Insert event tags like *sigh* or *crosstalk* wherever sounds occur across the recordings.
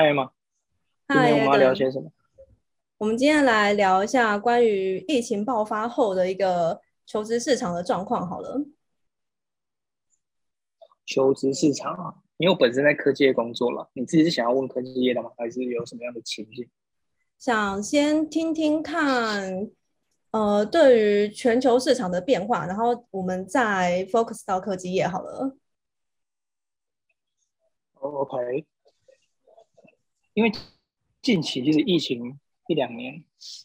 嗨吗？今天我们要聊些什么？我们今天来聊一下关于疫情爆发后的一个求职市场的状况。好了，求职市场啊，因为我本身在科技业工作了，你自己是想要问科技业的吗？还是有什么样的情境？想先听听看，呃，对于全球市场的变化，然后我们再 focus 到科技业好了。OK，因为近期其实疫情一两年，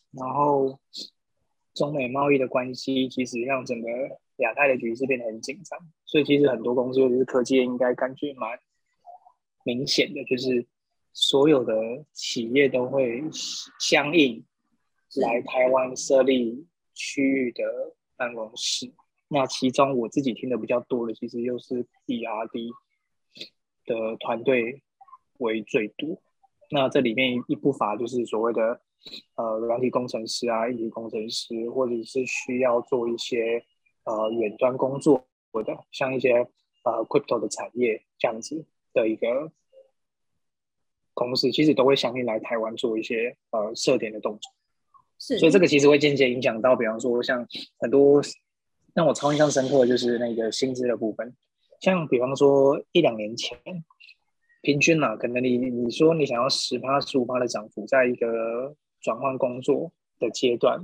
然后中美贸易的关系，其实让整个亚太的局势变得很紧张，所以其实很多公司，尤其是科技业，应该感觉蛮明显的，就是所有的企业都会相应来台湾设立区域的办公室。那其中我自己听的比较多的，其实又是 ERD。的团队为最多，那这里面一不乏就是所谓的呃软体工程师啊、硬体工程师，或者是需要做一些呃远端工作的，像一些呃 crypto 的产业这样子的一个公司，其实都会相应来台湾做一些呃设点的动作。是，所以这个其实会间接影响到，比方说像很多让我超印象深刻的就是那个薪资的部分。像比方说一两年前，平均啦，可能你你说你想要十趴十五趴的涨幅，在一个转换工作的阶段，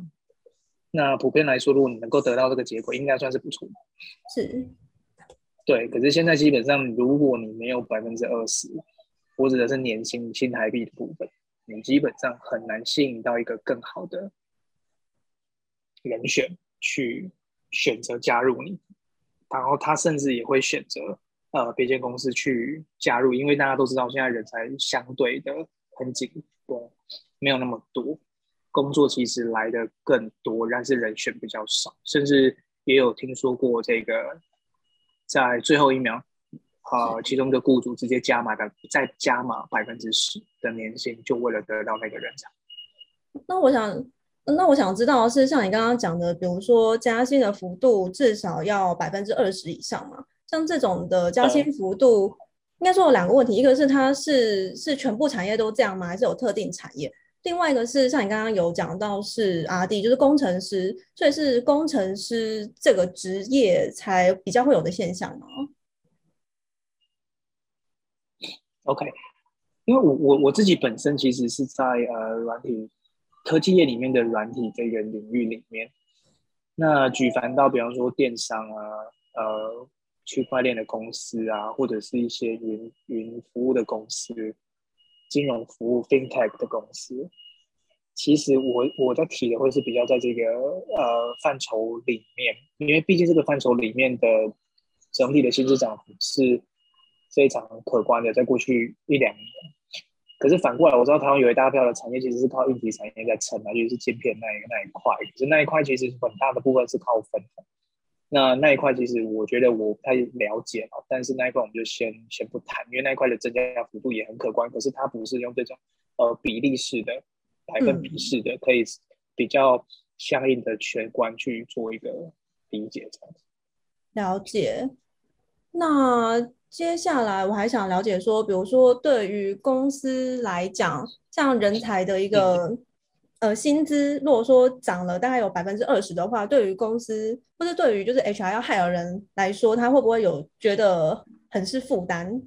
那普遍来说，如果你能够得到这个结果，应该算是不错。是，对。可是现在基本上，如果你没有百分之二十，或者是年薪新台币的部分，你基本上很难吸引到一个更好的人选去选择加入你。然后他甚至也会选择呃别间公司去加入，因为大家都知道现在人才相对的很紧，对，没有那么多工作其实来的更多，但是人选比较少，甚至也有听说过这个在最后一秒，呃，其中一个雇主直接加码的，再加码百分之十的年薪，就为了得到那个人才。那我想。那我想知道是像你刚刚讲的，比如说加薪的幅度至少要百分之二十以上嘛？像这种的加薪幅度，应该说有两个问题，一个是它是是全部产业都这样吗？还是有特定产业？另外一个是像你刚刚有讲到是 R D，，就是工程师，所以是工程师这个职业才比较会有的现象吗？OK，因为我我我自己本身其实是在呃软体。科技业里面的软体这个领域里面，那举凡到比方说电商啊、呃区块链的公司啊，或者是一些云云服务的公司、金融服务 FinTech 的公司，其实我我在提的会是比较在这个呃范畴里面，因为毕竟这个范畴里面的整体的薪资涨幅是非常可观的，在过去一两年。可是反过来，我知道台湾有一大票的产业其实是靠硬体产业在撑的，尤其是晶片那一那一块。可是那一块其实很大的部分是靠分红。那那一块其实我觉得我不太了解了，但是那一块我们就先先不谈，因为那一块的增加幅度也很可观。可是它不是用这种呃比例式的、百分比式的，可以比较相应的全观去做一个理解这样子。了解。那。接下来我还想了解说，比如说对于公司来讲，像人才的一个呃薪资，如果说涨了大概有百分之二十的话，对于公司或者对于就是 HR 要 hire 人来说，他会不会有觉得很是负担？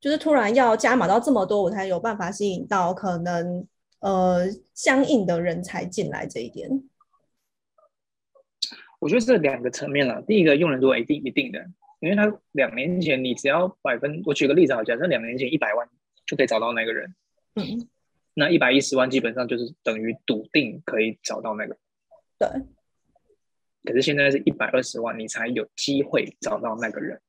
就是突然要加码到这么多，我才有办法吸引到可能呃相应的人才进来这一点。我觉得这两个层面了，第一个用人多一定一定的。因为他两年前，你只要百分，我举个例子好，假设两年前一百万就可以找到那个人，嗯，那一百一十万基本上就是等于笃定可以找到那个，对。可是现在是一百二十万，你才有机会找到那个人。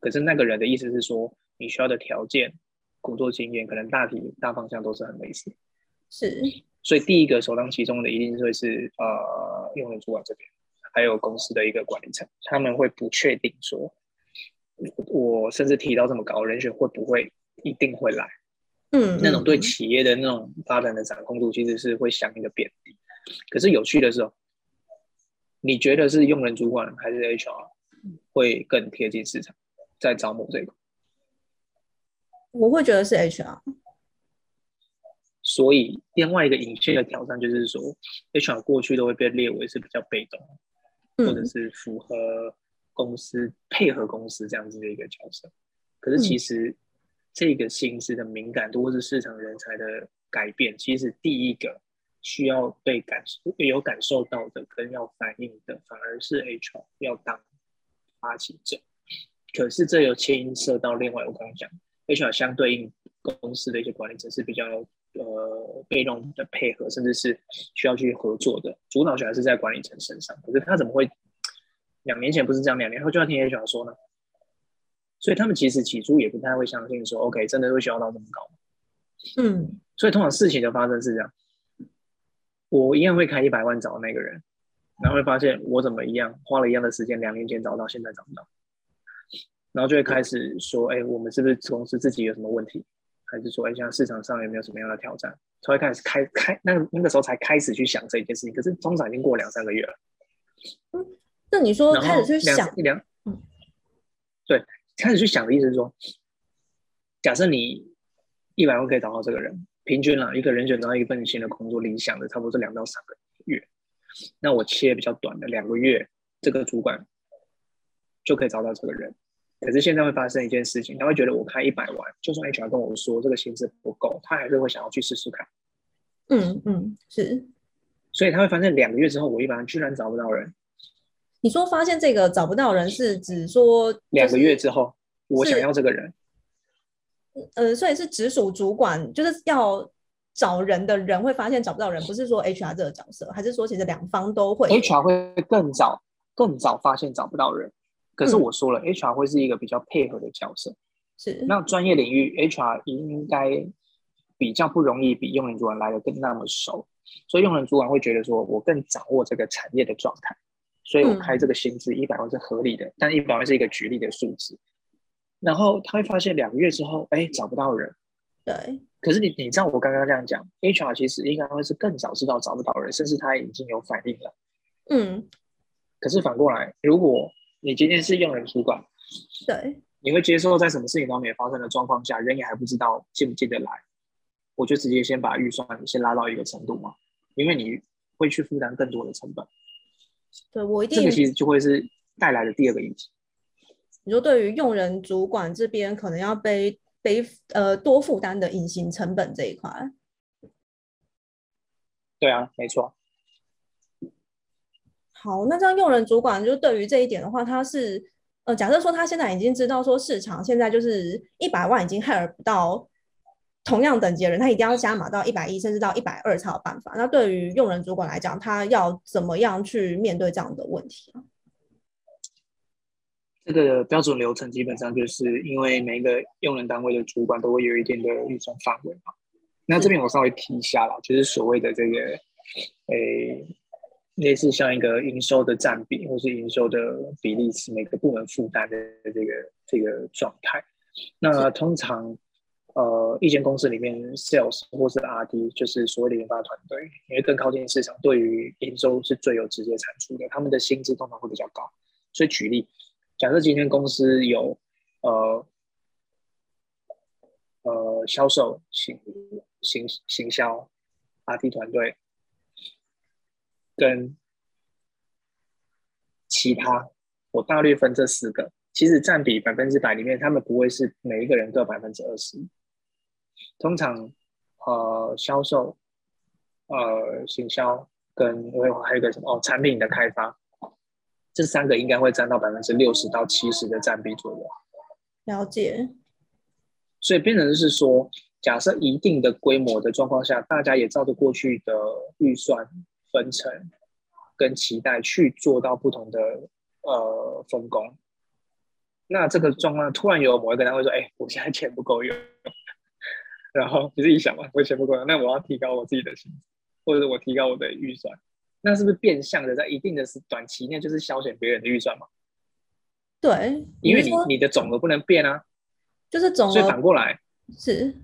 可是那个人的意思是说，你需要的条件、工作经验，可能大体大方向都是很类似。是。所以第一个首当其冲的一定会是呃，用人主管这边，还有公司的一个管理层，他们会不确定说。我甚至提到这么高人选会不会一定会来？嗯，那种对企业的那种发展的掌控度其实是会相应的变低。可是有趣的是，你觉得是用人主管还是 HR 会更贴近市场，在招募这个？我会觉得是 HR。所以另外一个隐性的挑战就是说，HR 过去都会被列为是比较被动，或者是符合公司配合公司这样子的一个角色。可是其实这个薪资的敏感度或是市场人才的改变，其实第一个需要被感受、有感受到的跟要反应的，反而是 HR 要当发起者。可是这又牵涉到另外我刚刚讲，HR 相对应公司的一些管理者是比较呃被动的配合，甚至是需要去合作的，主导权还是在管理层身上。可是他怎么会两年前不是这样，两年后就要听 HR 说呢？所以他们其实起初也不太会相信说，OK，真的会需要到这么高嗯，所以通常事情的发生是这样，我一样会开一百万找那个人，然后会发现我怎么一样花了一样的时间，两年前找到，现在找不到。然后就会开始说，哎，我们是不是公司自己有什么问题？还是说，哎，像市场上有没有什么样的挑战？才会开始开开，那那个时候才开始去想这一件事情。可是通常已经过两三个月了。嗯，那你说开始去想一两，嗯，对，开始去想的意思是说，假设你一百万可以找到这个人，平均啦，一个人选找到一份新的工作，理想的差不多是两到三个月。那我切比较短的两个月，这个主管就可以找到这个人。可是现在会发生一件事情，他会觉得我开一百万，就算 HR 跟我说这个薪资不够，他还是会想要去试试看。嗯嗯，是。所以他会发现两个月之后，我一般居然找不到人。你说发现这个找不到人是指说两个月之后，我想要这个人。呃，所以是直属主管就是要找人的人会发现找不到人，不是说 HR 这个角色，还是说其实两方都会？HR 会更早更早发现找不到人。可是我说了，HR 会是一个比较配合的角色，是那专业领域 HR 应该比较不容易比用人主管来的更那么熟，所以用人主管会觉得说我更掌握这个产业的状态，所以我开这个薪资一百万是合理的，但一百万是一个举例的数字，然后他会发现两个月之后，哎，找不到人，对，可是你你知道我刚刚这样讲，HR 其实应该会是更早知道找不到人，甚至他已经有反应了，嗯，可是反过来如果你今天是用人主管，对，你会接受在什么事情都没发生的状况下，人也还不知道进不进得来，我就直接先把预算先拉到一个程度嘛，因为你会去负担更多的成本。对我一定这个其实就会是带来的第二个影响。你说对于用人主管这边可能要背背呃多负担的隐形成本这一块。对啊，没错。好，那这样用人主管就对于这一点的话，他是呃，假设说他现在已经知道说市场现在就是一百万已经 hire 不到同样等级的人，他一定要加码到一百一，甚至到一百二才有办法。那对于用人主管来讲，他要怎么样去面对这样的问题啊？这个标准流程基本上就是因为每一个用人单位的主管都会有一定的预算范围嘛。那这边我稍微提一下啦，就是所谓的这个诶。类似像一个营收的占比，或是营收的比例是每个部门负担的这个这个状态。那通常，呃，一间公司里面，sales 或是 R&D，就是所谓的研发团队，因为更靠近市场，对于营收是最有直接产出的，他们的薪资通常会比较高。所以举例，假设今天公司有呃呃销售、行行行销、R&D 团队。跟其他，我大略分这四个，其实占比百分之百里面，他们不会是每一个人各百分之二十。通常，呃，销售、呃，行销跟我有还有一个什么哦，产品的开发，这三个应该会占到百分之六十到七十的占比左右。了解。所以变成是说，假设一定的规模的状况下，大家也照着过去的预算。分成跟期待去做到不同的呃分工，那这个状况突然有某一个单位说：“哎，我现在钱不够用。”然后你自己想嘛，我钱不够用，那我要提高我自己的薪资，或者我提高我的预算，那是不是变相的在一定的是短期内就是消减别人的预算嘛？对，因为你你的总额不能变啊，就是总额，所以反过来是，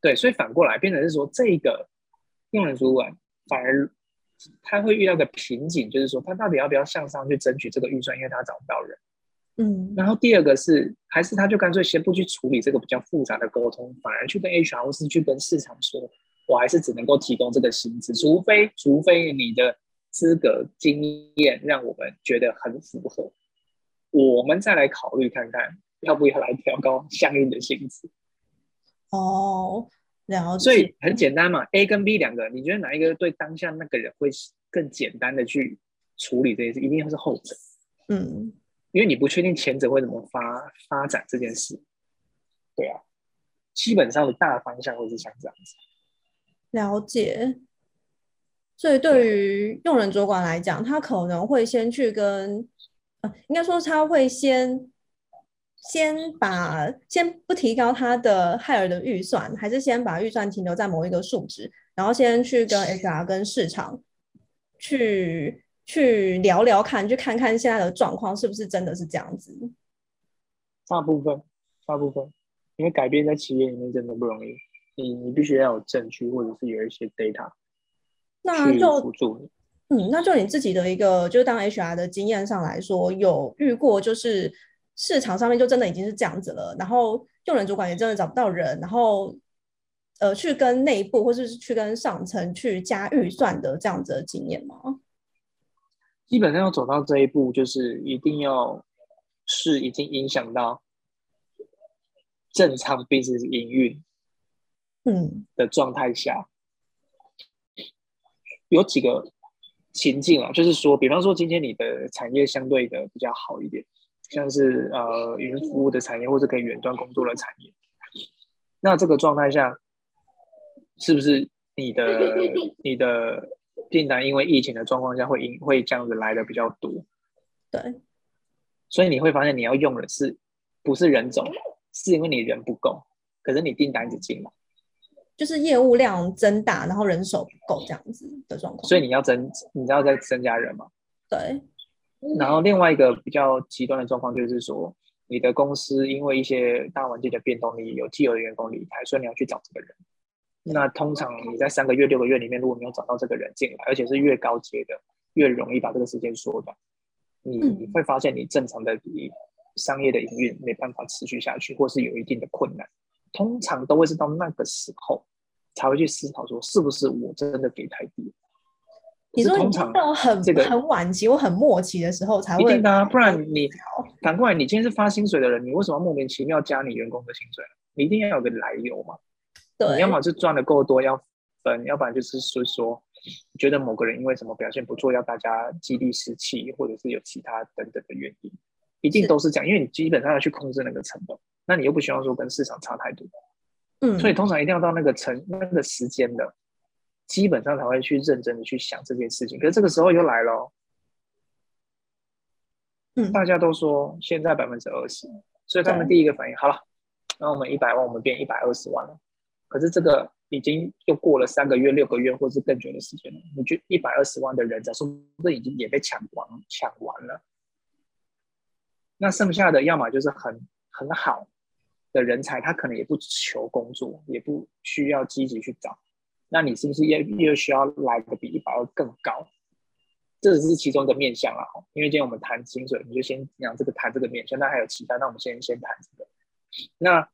对，所以反过来变成是说这个用人主管反而。他会遇到个瓶颈，就是说他到底要不要向上去争取这个预算，因为他找不到人。嗯，然后第二个是，还是他就干脆先不去处理这个比较复杂的沟通，反而去跟 HR 或是去跟市场说，我还是只能够提供这个薪资，除非除非你的资格经验让我们觉得很符合，我们再来考虑看看要不要来调高 *laughs* 相应的薪资。哦，然后。所以很简单嘛，A 跟 B 两个，你觉得哪一个对当下那个人会更简单的去处理这件事？一定要是后者，嗯，因为你不确定前者会怎么发发展这件事。对啊，基本上的大方向会是像这样子。了解。所以对于用人主管来讲，他可能会先去跟，呃，应该说他会先先把先不提高他的海尔的预算，还是先把预算停留在某一个数值，然后先去跟 HR 跟市场去去聊聊看，去看看现在的状况是不是真的是这样子。大部分，大部分，因为改变在企业里面真的不容易，你你必须要有证据，或者是有一些 data 去那就辅助你。嗯，那就你自己的一个，就是当 HR 的经验上来说，有遇过就是市场上面就真的已经是这样子了，然后用人主管也真的找不到人，然后呃去跟内部或者是去跟上层去加预算的这样子的经验吗？基本上要走到这一步，就是一定要是已经影响到正常 business 营运嗯。的状态下，有几个情境啊，就是说，比方说今天你的产业相对的比较好一点，像是呃云服务的产业或者可以远端工作的产业，那这个状态下，是不是你的你的订单因为疫情的状况下会因会这样子来的比较多？对，所以你会发现你要用的是不是人种，是因为你人不够，可是你订单一直进来，就是业务量增大，然后人手不够这样子的状况。所以你要增，你要再增加人嘛。对，然后另外一个比较极端的状况就是说，你的公司因为一些大环境的变动，你有既有的员工离开，所以你要去找这个人。那通常你在三个月、六个月里面，如果没有找到这个人进来，而且是越高阶的，越容易把这个时间缩短。你嗯你会发现，你正常的你商业的营运没办法持续下去，或是有一定的困难。通常都会是到那个时候才会去思考说，是不是我真的给太低？你说你到很这个很晚期或很末期的时候才会一定的、啊，不然你反过来，你今天是发薪水的人，你为什么莫名其妙加你员工的薪水？你一定要有个来由嘛。你要么是赚的够多要分，要不然就是说说觉得某个人因为什么表现不错，要大家激励士气，或者是有其他等等的原因，一定都是这样，因为你基本上要去控制那个成本，那你又不希望说跟市场差太多，嗯，所以通常一定要到那个成那个时间的，基本上才会去认真的去想这件事情。可是这个时候又来了大家都说现在百分之二十，所以他们第一个反应好了，那我们一百万我们变一百二十万了。可是这个已经又过了三个月、六个月，或是更久的时间了。你觉一百二十万的人才说不定已经也被抢完抢完了。那剩下的要么就是很很好的人才，他可能也不求工作，也不需要积极去找。那你是不是又又需要来的比一百二更高？这只是其中一个面向啦，哈因为今天我们谈薪水，你就先讲这个谈这个面向，那还有其他，那我们先先谈这个。那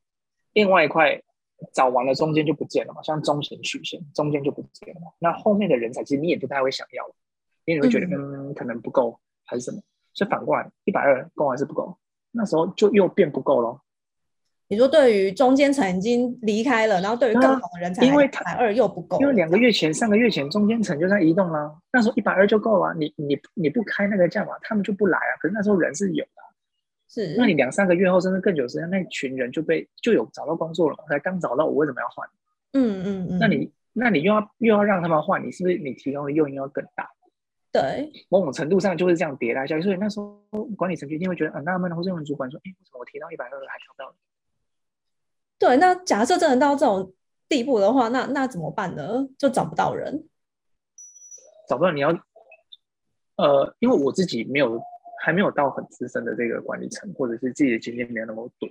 另外一块找完了，中间就不见了嘛，像中型曲线，中间就不见了嘛。那后面的人才其实你也不太会想要了，因为你会觉得嗯可能不够还是什么，所以反过来一百二够还是不够？那时候就又变不够咯。你说对于中间层已经离开了，然后对于更好的人才，因为他百二又不够，因为两个月前、三个月前中间层就在移动啦，那时候一百二就够了啊，你你你不开那个价码，他们就不来啊。可是那时候人是有的啊，是那你两三个月后甚至更久时间，那群人就被就有找到工作了嘛，才刚找到，我为什么要换？嗯嗯嗯，那你那你又要又要让他们换，你是不是你提供的诱因要更大？对某种程度上就是这样迭代下去，所以那时候管理层就一定会觉得很纳闷的，或是用人主管说，哎，为什么我提到一百二还找不到人？对，那假设真的到这种地步的话，那那怎么办呢？就找不到人，找不到你要，呃，因为我自己没有还没有到很资深的这个管理层，或者是自己的经验没有那么多，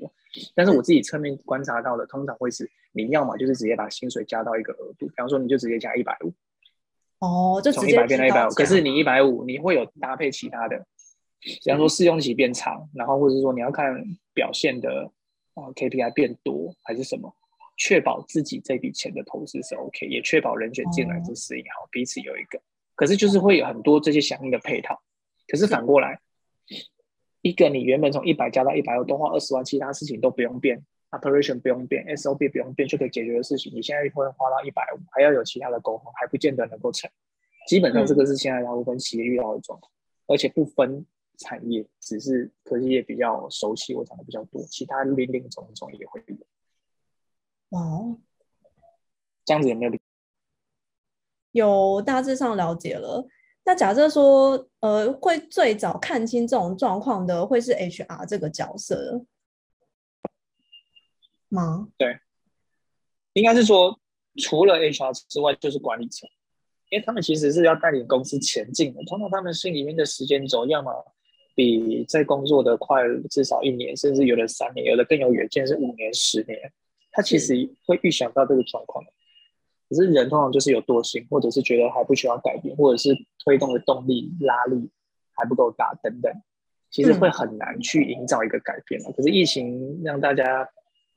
但是我自己侧面观察到的，通常会是你要么就是直接把薪水加到一个额度，比方说你就直接加一百五，哦，就直从一接百变到一百五，可是你一百五你会有搭配其他的，比方说试用期变长，然后或者是说你要看表现的啊、呃 KPI 变多还是什么，确保自己这笔钱的投资是 OK，也确保人选进来是适应好，彼此有一个。可是就是会有很多这些相应的配套。可是反过来，一个你原本从一百加到一百二，多花二十万，其他事情都不用变，operation 不用变，SOP 不用变就可以解决的事情，你现在会花到一百五，还要有其他的沟通，还不见得能够成。基本上这个是现在大部分企业遇到的状况，而且不分产业，只是科技业比较熟悉，我讲的比较多，其他零零总总也会有。哦，这样子有没有？有大致上了解了。那假设说，呃，会最早看清这种状况的，会是 HR 这个角色吗？对，应该是说，除了 HR 之外，就是管理层，因为他们其实是要带领公司前进的。通常他们心里面的时间轴，要么比在工作的快至少一年，甚至有的三年，有的更有远见是五年、十年。他其实会预想到这个状况，可是人通常就是有惰性，或者是觉得还不需要改变，或者是推动的动力拉力还不够大等等，其实会很难去营造一个改变可是疫情让大家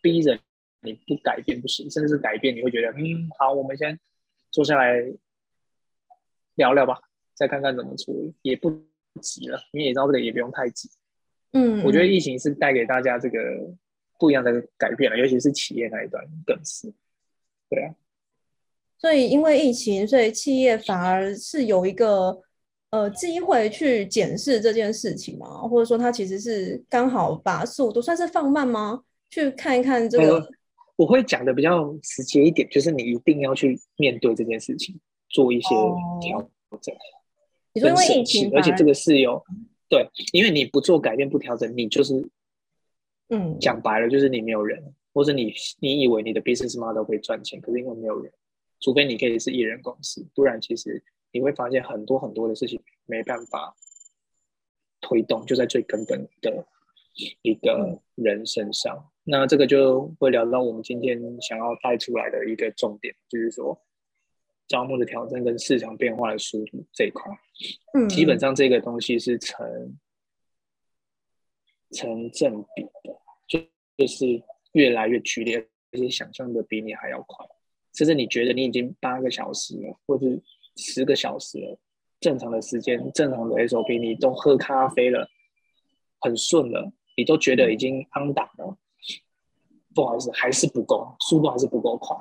逼着你不改变不行，甚至是改变你会觉得嗯好，我们先坐下来聊聊吧，再看看怎么处理，也不急了，你也知道这个也不用太急。嗯，我觉得疫情是带给大家这个。不一样的改变了，尤其是企业那一段更是，对啊。所以因为疫情，所以企业反而是有一个呃机会去检视这件事情嘛，或者说它其实是刚好把速度算是放慢吗？去看一看这个。我会讲的比较直接一点，就是你一定要去面对这件事情，做一些调整。你说因为疫情，而且这个是有对，因为你不做改变不调整，你就是。嗯，讲白了就是你没有人，或者你你以为你的 business model 会赚钱，可是因为没有人，除非你可以是艺人公司，不然其实你会发现很多很多的事情没办法推动，就在最根本的一个人身上。那这个就会聊到我们今天想要带出来的一个重点，就是说招募的挑战跟市场变化的速度这一块。嗯，基本上这个东西是成。成正比的，就就是越来越剧烈，而且想象的比你还要快。甚至你觉得你已经八个小时了，或者十个小时了，正常的时间、正常的 SOP，你都喝咖啡了，很顺了，你都觉得已经安档了。不好意思，还是不够，速度还是不够快。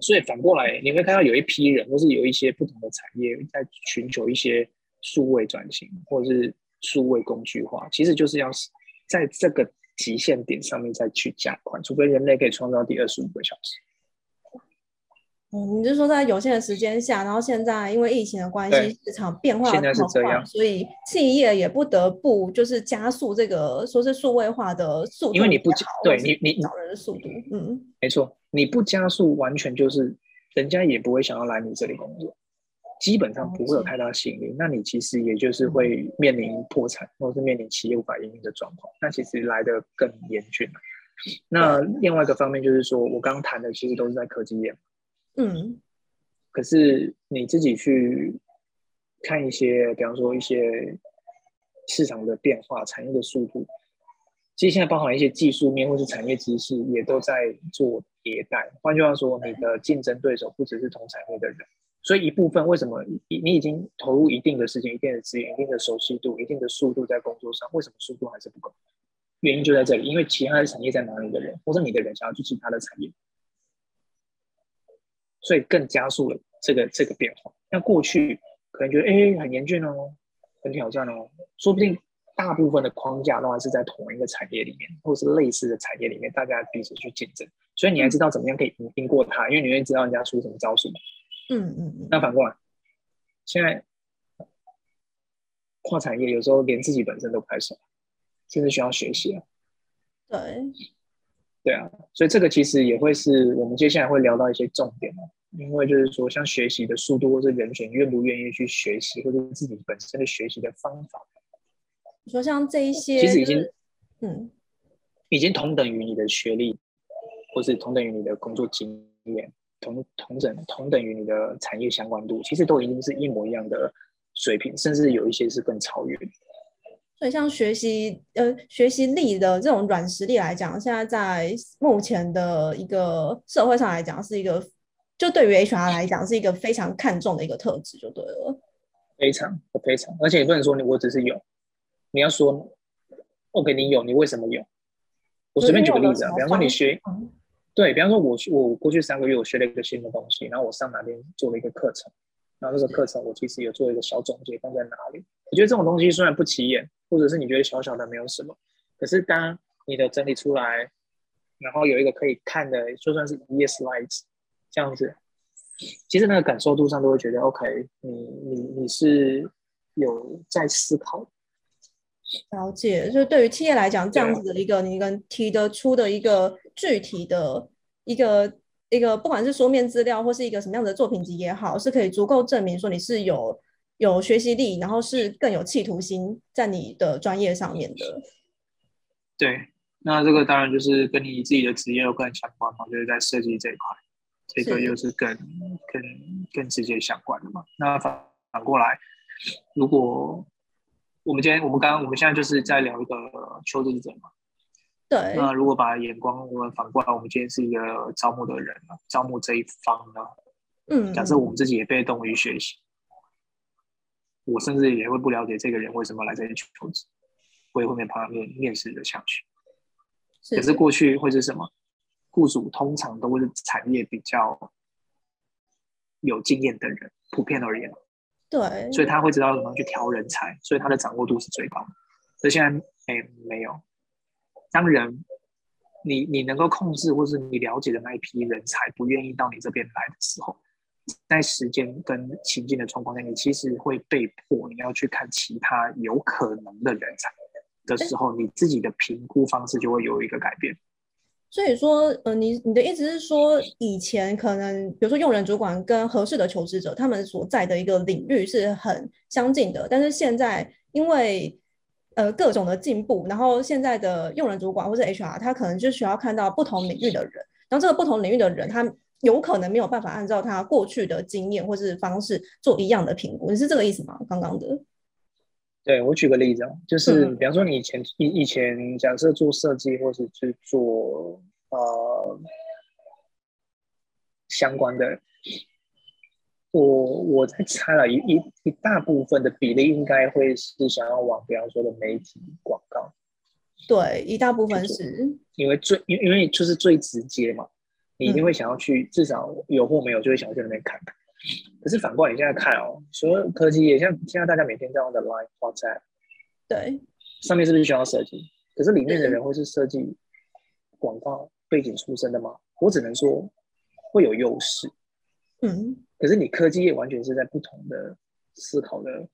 所以反过来，你会看到有一批人，或是有一些不同的产业在寻求一些数位转型，或者是。数位工具化其实就是要在这个极限点上面再去加快，除非人类可以创造第二十五个小时。哦，你就说在有限的时间下，然后现在因为疫情的关系，市场变化现在是这样，所以企业也不得不就是加速这个说是数位化的速度，因为你不对你你找人的速度，嗯，没错，你不加速，完全就是人家也不会想要来你这里工作。基本上不会有太大吸引力，那你其实也就是。会面临破产，或是面临企业无法营运的状况，那其实来的更严峻那另外一个方面就是说，我刚刚谈的其实都是在科技业，嗯，可是你自己去看一些，比方说一些市场的变化、产业的速度，其实现在包含一些技术面或是产业知识，也都在做迭代。换句话说，你的竞争对手不只是同产业的人。所以一部分为什么你你已经投入一定的时间、一定的资源、一定的熟悉度、一定的速度在工作上，为什么速度还是不够？原因就在这里，因为其他的产业在哪里的人，或者你的人想要去其他的产业，所以更加速了这个这个变化。那过去可能觉得哎很严峻哦，很挑战哦，说不定大部分的框架都还是在同一个产业里面，或者是类似的产业里面，大家彼此去竞争，所以你还知道怎么样可以赢赢过他，因为你会知道人家出什么招数。嗯嗯嗯，那反过来，现在跨产业有时候连自己本身都不太熟，甚至需要学习啊。对，对啊，所以这个其实也会是我们接下来会聊到一些重点哦。因为就是说，像学习的速度，或者人选愿不愿意去学习，或者自己本身的学习的方法。你说像这一些，其实已经嗯，已经同等于你的学历，或是同等于你的工作经验。同同等同等于你的产业相关度，其实都已经是一模一样的水平，甚至有一些是更超越。所以像学习呃学习力的这种软实力来讲，现在在目前的一个社会上来讲，是一个就对于 HR 来讲是一个非常看重的一个特质，就对了。非常非常，而且你不能说你我只是有，你要说 OK，你有，你为什么有？我随便举个例子啊，比方说你学，对比方说我我过去三个月我学了一个新的东西，然后我上哪边做了一个课程，然后这个课程我其实有做一个小总结放在哪里。我觉得这种东西虽然不起眼，或者是你觉得小小的没有什么，可是当你的整理出来，然后有一个可以看的，就算是一页 slides 这样子。其实那个感受度上都会觉得，OK，你你你是有在思考，了解。就是对于企业来讲，这样子的一个你跟提得出的一个具体的一个一个，不管是书面资料或是一个什么样的作品集也好，是可以足够证明说你是有有学习力，然后是更有企图心在你的专业上面的。对，那这个当然就是跟你自己的职业有更相关嘛，就是在设计这一块。这个又是更更更直接相关的嘛？那反反过来，如果我们今天我们刚刚我们现在就是在聊一个求职者嘛，对。那如果把眼光我们反过来，我们今天是一个招募的人嘛，招募这一方呢，嗯，假设我们自己也被动于学习，我甚至也会不了解这个人为什么来这里求职，我也会后面跑到面面试的下去，可是过去会是什么？雇主通常都是产业比较有经验的人，普遍而言，对，所以他会知道怎么去调人才，所以他的掌握度是最高的。所以现在，哎，没有。当人你你能够控制，或是你了解的那一批人才不愿意到你这边来的时候，在时间跟情境的状况下，你其实会被迫你要去看其他有可能的人才的时候，你自己的评估方式就会有一个改变。所以说，呃，你你的意思是说，以前可能比如说用人主管跟合适的求职者，他们所在的一个领域是很相近的，但是现在因为呃各种的进步，然后现在的用人主管或者 HR，他可能就需要看到不同领域的人，然后这个不同领域的人，他有可能没有办法按照他过去的经验或是方式做一样的评估，你是这个意思吗？刚刚的？对我举个例子啊，就是比方说你以前以以前假设做设计或是去做呃相关的，我我在猜了一一一大部分的比例应该会是想要往比方说的媒体广告，对，一大部分是因为最因因为就是最直接嘛，你一定会想要去至少有或没有就会想要去那边看看。可是反过来，你现在看哦，所有科技也像现在大家每天在用的 Line、WhatsApp，对，上面是不是需要设计？可是里面的人会是设计广告背景出身的吗？我只能说会有优势。嗯，可是你科技业完全是在不同的思考的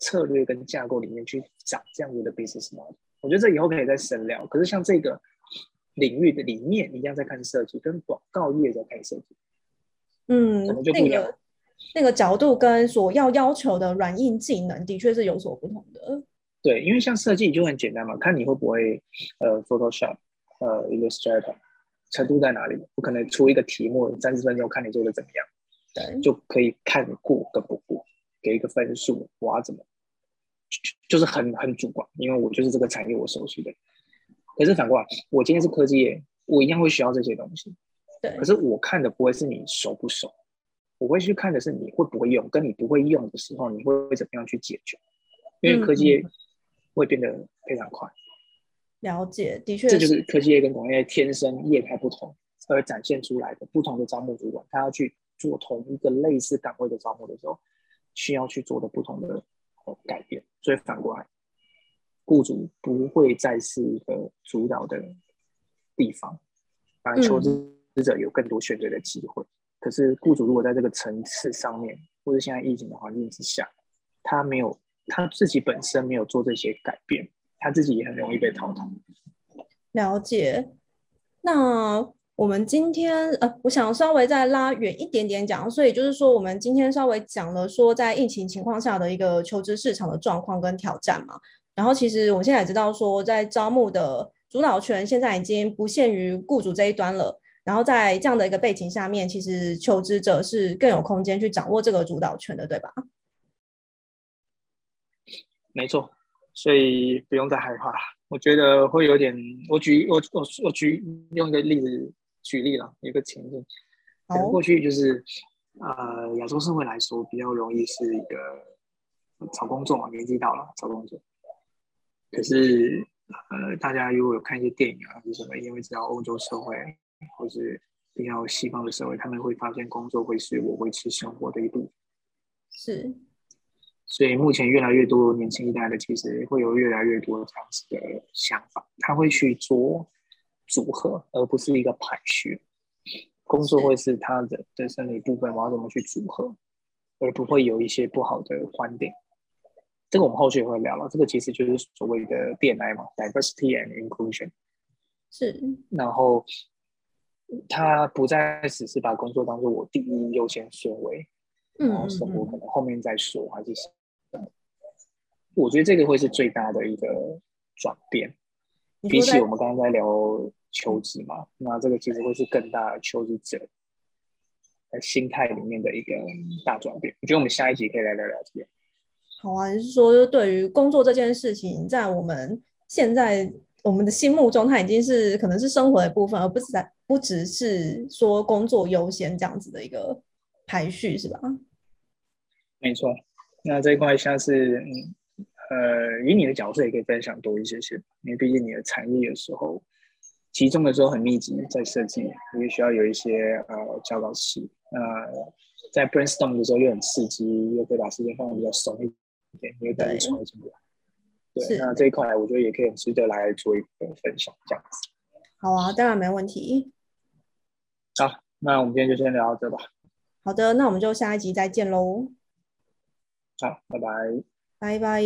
策略跟架构里面去找这样子的 business model。我觉得这以后可以再深聊。可是像这个领域的里面一样在看设计，跟广告业在看设计。嗯，那个那个角度跟所要要求的软硬技能的确是有所不同的。对，因为像设计就很简单嘛，看你会不会呃 Photoshop，呃 Illustrator 程度在哪里，不可能出一个题目三十分钟看你做的怎么样，对，就可以看过跟不过，给一个分数，我要怎么，就是很很主观，因为我就是这个产业我熟悉的。可是反过来，我今天是科技业，我一样会需要这些东西。对可是我看的不会是你熟不熟，我会去看的是你会不会用，跟你不会用的时候你会怎么样去解决，因为科技业会变得非常快。了解，的确，这就是科技业跟广告业天生业态不同而展现出来的不同的招募主管，他要去做同一个类似岗位的招募的时候，需要去做的不同的改变。所以反过来，雇主不会再是一个主导的地方，而求职。职者有更多选择的机会，可是雇主如果在这个层次上面，或者现在疫情的环境之下，他没有他自己本身没有做这些改变，他自己也很容易被淘汰。了解。那我们今天呃，我想稍微再拉远一点点讲，所以就是说，我们今天稍微讲了说，在疫情情况下的一个求职市场的状况跟挑战嘛。然后其实我们现在也知道说，在招募的主导权现在已经不限于雇主这一端了。然后在这样的一个背景下面，其实求职者是更有空间去掌握这个主导权的，对吧？没错，所以不用再害怕。我觉得会有点，我举我我我举用一个例子举例了，一个情境，可能过去就是呃亚洲社会来说比较容易是一个找工作嘛，年纪到了找工作，可是呃大家如果有看一些电影啊，是什么，因为知道欧洲社会或是比较西方的社会，他们会发现工作会是我维持生活的一部分，是。所以目前越来越多年轻一代的，其实会有越来越多这样子的想法，他会去做组合，而不是一个排序。工作会是他的的生理部分，我要怎么去组合，而不会有一些不好的观点。这个我们后续也会聊了。这个其实就是所谓的 DNI 嘛，Diversity and Inclusion。是。然后他不再只是把工作当做我第一优先顺位，然后生活可能后面再说，还是。我觉得这个会是最大的一个转变，比起我们刚刚在聊求职嘛，那这个其实会是更大的求职者在心态里面的一个大转变。我觉得我们下一集可以来聊聊这个。好啊，就是说对于工作这件事情，在我们现在我们的心目中，它已经是可能是生活的部分，而不是在不只是说工作优先这样子的一个排序，是吧？没错。那这一块像是嗯。呃，以你的角色也可以分享多一些些，因为毕竟你的产业的时候，集中的时候很密集，在设计，也需要有一些呃教导期。那在 brainstorm 的时候又很刺激，又可以把时间放的比较松一点，因为等于创进来。对，那这一块我觉得也可以很值得来做一个分享，这样子。好啊，当然没问题。好，那我们今天就先聊到这吧。好的，那我们就下一集再见喽。好，拜拜。拜拜。